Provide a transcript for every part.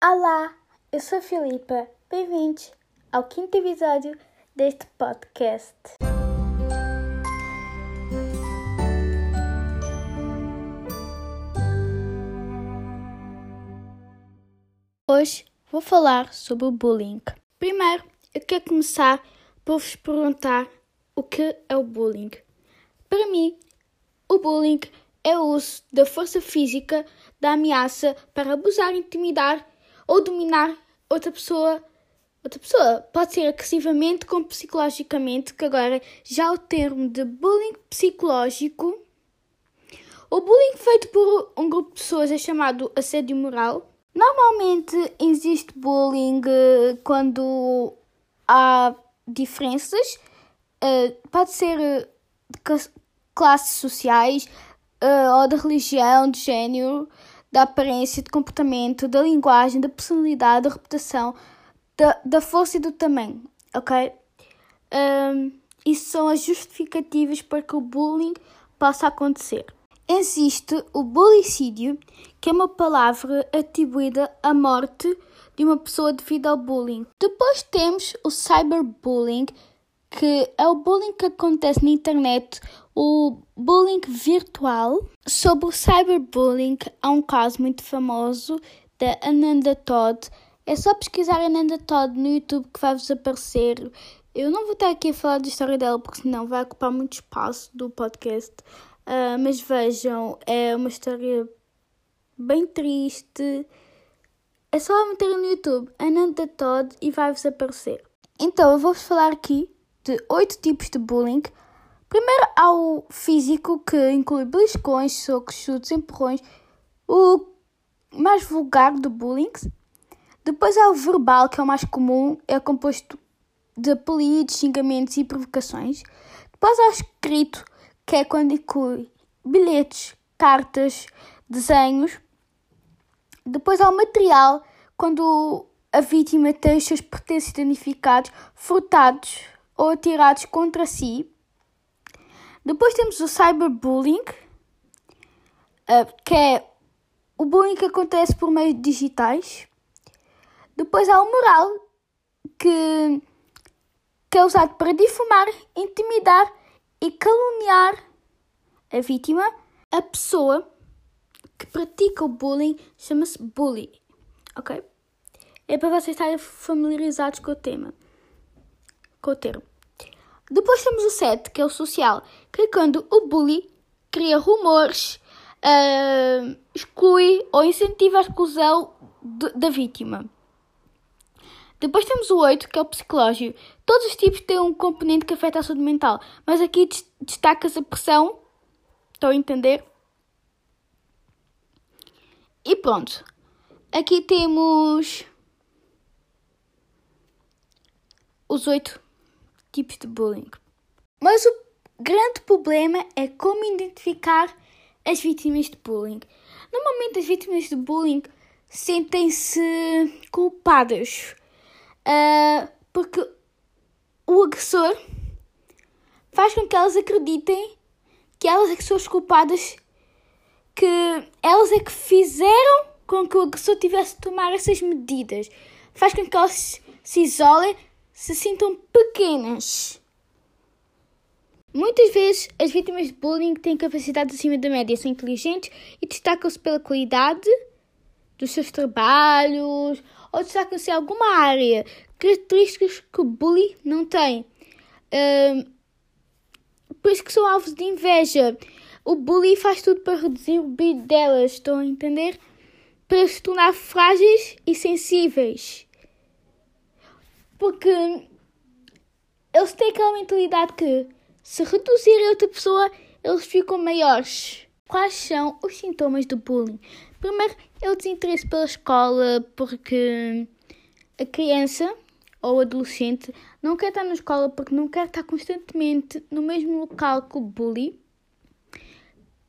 Olá, eu sou a Filipa. Bem-vindos ao quinto episódio deste podcast. Hoje vou falar sobre o bullying. Primeiro, eu quero começar por vos perguntar o que é o bullying. Para mim, o bullying é o uso da força física da ameaça para abusar, intimidar ou dominar outra pessoa. Outra pessoa pode ser agressivamente como psicologicamente, que agora já o termo de bullying psicológico. O bullying feito por um grupo de pessoas é chamado assédio moral. Normalmente existe bullying eh, quando há diferenças. Uh, pode ser eh, de classes sociais ou de religião, de género da aparência, de comportamento, da linguagem, da personalidade, da reputação, da, da força e do tamanho, ok? Um, isso são as justificativas para que o bullying possa acontecer. Existe o bulicídio, que é uma palavra atribuída à morte de uma pessoa devido ao bullying. Depois temos o cyberbullying, que é o bullying que acontece na internet, o bullying virtual. Sobre o cyberbullying, há um caso muito famoso da Ananda Todd. É só pesquisar Ananda Todd no YouTube que vai-vos aparecer. Eu não vou estar aqui a falar da história dela porque senão vai ocupar muito espaço do podcast. Uh, mas vejam, é uma história bem triste. É só meter no YouTube Ananda Todd e vai-vos aparecer. Então, eu vou-vos falar aqui de oito tipos de bullying. Primeiro há o físico, que inclui beliscões, socos, chutes, empurrões, o mais vulgar do bullying. Depois há o verbal, que é o mais comum, é composto de apelidos, xingamentos e provocações. Depois há o escrito, que é quando inclui bilhetes, cartas, desenhos. Depois há o material, quando a vítima tem os seus pertences danificados, furtados ou atirados contra si. Depois temos o cyberbullying, uh, que é o bullying que acontece por meios digitais. Depois há o moral, que, que é usado para difamar, intimidar e caluniar a vítima. A pessoa que pratica o bullying chama-se bully, ok? É para vocês estarem familiarizados com o tema com o termo. Depois temos o 7, que é o social, que é quando o bully cria rumores, uh, exclui ou incentiva a exclusão de, da vítima. Depois temos o 8, que é o psicológico. Todos os tipos têm um componente que afeta a saúde mental, mas aqui destaca-se a pressão. Estão a entender? E pronto. Aqui temos os oito tipos de bullying. Mas o grande problema é como identificar as vítimas de bullying. Normalmente as vítimas de bullying sentem-se culpadas uh, porque o agressor faz com que elas acreditem que elas é que são as culpadas, que elas é que fizeram com que o agressor tivesse de tomar essas medidas. Faz com que elas se isolem, se sintam pequenas. Muitas vezes as vítimas de bullying têm capacidade acima da média, são inteligentes e destacam-se pela qualidade dos seus trabalhos ou destacam-se em alguma área, características que o bully não tem. Uh, por isso que são alvos de inveja. O bully faz tudo para reduzir o brilho delas, estão a entender? Para se tornar frágeis e sensíveis. Porque eles têm aquela mentalidade que se reduzirem outra pessoa, eles ficam maiores. Quais são os sintomas do bullying? Primeiro é o desinteresse pela escola, porque a criança ou adolescente não quer estar na escola porque não quer estar constantemente no mesmo local que o bully.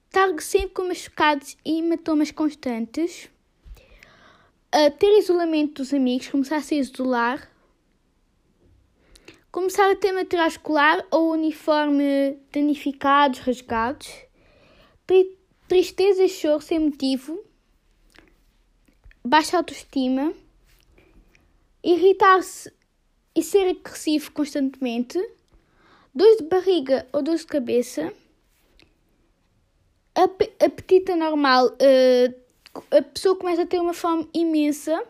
Estar sempre com machucados e hematomas constantes. A ter isolamento dos amigos, começar a se isolar Começar a ter material escolar ou uniforme danificados, rasgados. Tristeza e choro sem motivo. baixa autoestima, irritar-se e ser agressivo constantemente, dor de barriga ou dor de cabeça, ap apetite normal, uh, a pessoa começa a ter uma fome imensa.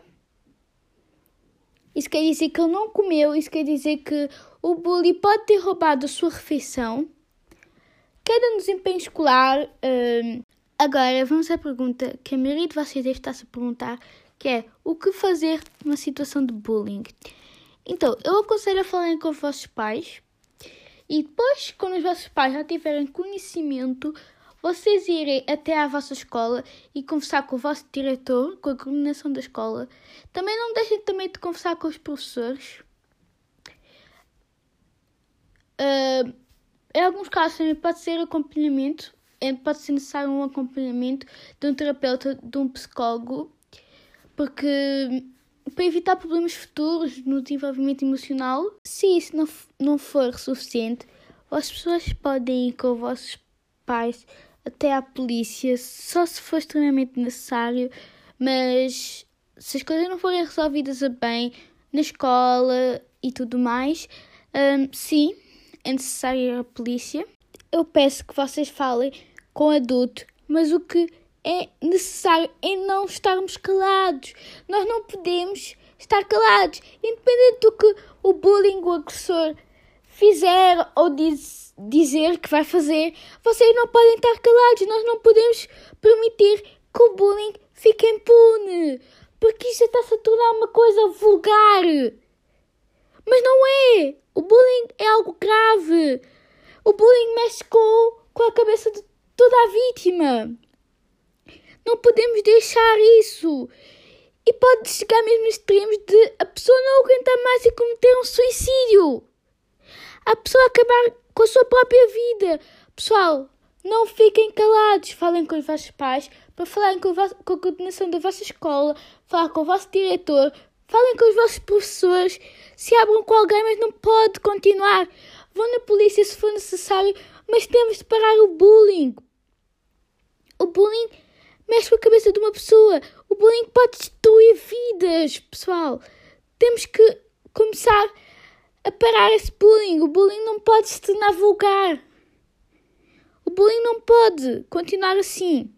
Isso quer dizer que ele não comeu, isso quer dizer que o bully pode ter roubado a sua refeição. Queda no desempenho escolar. Uh, agora vamos à pergunta que a maioria de vocês deve estar -se a perguntar, que é o que fazer numa situação de bullying. Então, eu aconselho a falarem com os vossos pais e depois, quando os vossos pais já tiverem conhecimento, vocês irem até à vossa escola e conversar com o vosso diretor, com a coordenação da escola. Também não deixem também de conversar com os professores. Uh, em alguns casos também pode ser acompanhamento, é, pode ser necessário um acompanhamento de um terapeuta, de um psicólogo, porque para evitar problemas futuros no desenvolvimento emocional, se isso não, não for suficiente, as pessoas podem ir com os vossos pais até à polícia, só se for extremamente necessário, mas se as coisas não forem resolvidas a bem na escola e tudo mais, um, sim, é necessário a polícia. Eu peço que vocês falem com adulto, mas o que é necessário é não estarmos calados. Nós não podemos estar calados, independente do que o bullying, o agressor fizer ou diz, dizer que vai fazer. Vocês não podem estar calados. Nós não podemos permitir que o bullying fique impune, porque isso está-se a tornar uma coisa vulgar. Mas não é. O bullying é algo grave. O bullying mexe com, com a cabeça de toda a vítima. Não podemos deixar isso. E pode chegar mesmo extremos de a pessoa não aguentar mais e cometer um suicídio. A pessoa acabar com a sua própria vida. Pessoal, não fiquem calados. Falem com os vossos pais, para falarem com, com a coordenação da vossa escola, falar com o vosso diretor, falem com os vossos professores. Se abram com alguém, mas não pode continuar. Vão na polícia se for necessário, mas temos de parar o bullying. O bullying mexe com a cabeça de uma pessoa. O bullying pode destruir vidas, pessoal. Temos que começar a parar esse bullying. O bullying não pode se tornar vulgar. O bullying não pode continuar assim.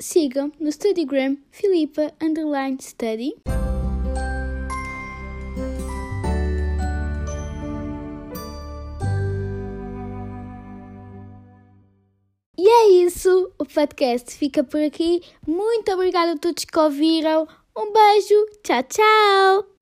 Sigam no Studygram Filipa Underline Study. Isso, o podcast fica por aqui. Muito obrigada a todos que ouviram. Um beijo, tchau, tchau!